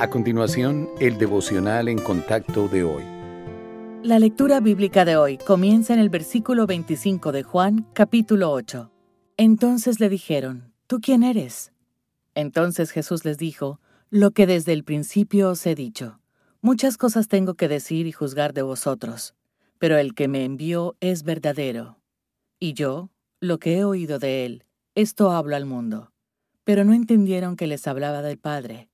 A continuación, el devocional en contacto de hoy. La lectura bíblica de hoy comienza en el versículo 25 de Juan, capítulo 8. Entonces le dijeron, ¿tú quién eres? Entonces Jesús les dijo, lo que desde el principio os he dicho. Muchas cosas tengo que decir y juzgar de vosotros, pero el que me envió es verdadero. Y yo, lo que he oído de él, esto hablo al mundo. Pero no entendieron que les hablaba del Padre.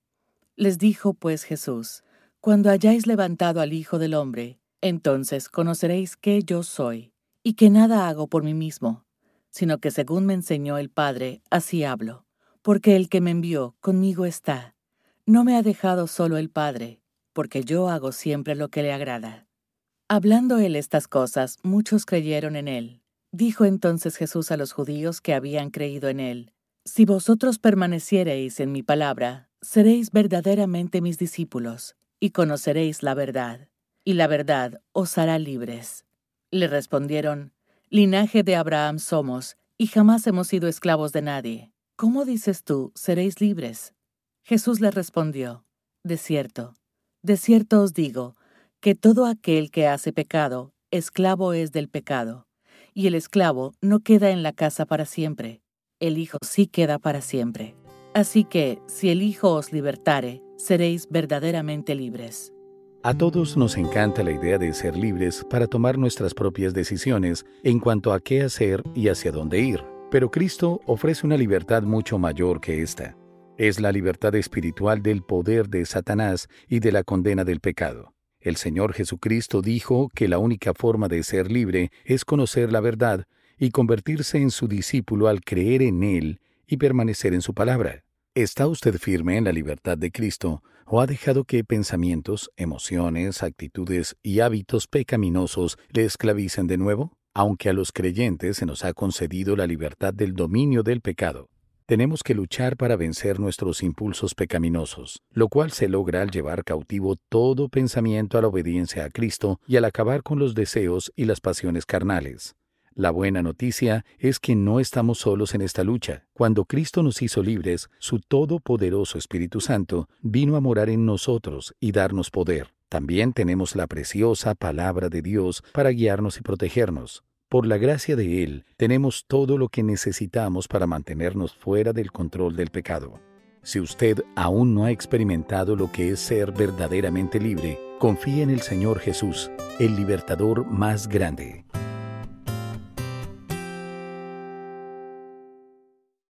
Les dijo pues Jesús, Cuando hayáis levantado al Hijo del Hombre, entonces conoceréis que yo soy, y que nada hago por mí mismo, sino que según me enseñó el Padre, así hablo, porque el que me envió conmigo está. No me ha dejado solo el Padre, porque yo hago siempre lo que le agrada. Hablando él estas cosas, muchos creyeron en él. Dijo entonces Jesús a los judíos que habían creído en él, Si vosotros permaneciereis en mi palabra, seréis verdaderamente mis discípulos, y conoceréis la verdad, y la verdad os hará libres. Le respondieron, Linaje de Abraham somos, y jamás hemos sido esclavos de nadie. ¿Cómo dices tú, seréis libres? Jesús le respondió, De cierto, de cierto os digo, que todo aquel que hace pecado, esclavo es del pecado, y el esclavo no queda en la casa para siempre, el Hijo sí queda para siempre. Así que, si el Hijo os libertare, seréis verdaderamente libres. A todos nos encanta la idea de ser libres para tomar nuestras propias decisiones en cuanto a qué hacer y hacia dónde ir. Pero Cristo ofrece una libertad mucho mayor que esta. Es la libertad espiritual del poder de Satanás y de la condena del pecado. El Señor Jesucristo dijo que la única forma de ser libre es conocer la verdad y convertirse en su discípulo al creer en Él y permanecer en su palabra. ¿Está usted firme en la libertad de Cristo o ha dejado que pensamientos, emociones, actitudes y hábitos pecaminosos le esclavicen de nuevo? Aunque a los creyentes se nos ha concedido la libertad del dominio del pecado, tenemos que luchar para vencer nuestros impulsos pecaminosos, lo cual se logra al llevar cautivo todo pensamiento a la obediencia a Cristo y al acabar con los deseos y las pasiones carnales. La buena noticia es que no estamos solos en esta lucha. Cuando Cristo nos hizo libres, su todopoderoso Espíritu Santo vino a morar en nosotros y darnos poder. También tenemos la preciosa palabra de Dios para guiarnos y protegernos. Por la gracia de Él, tenemos todo lo que necesitamos para mantenernos fuera del control del pecado. Si usted aún no ha experimentado lo que es ser verdaderamente libre, confíe en el Señor Jesús, el libertador más grande.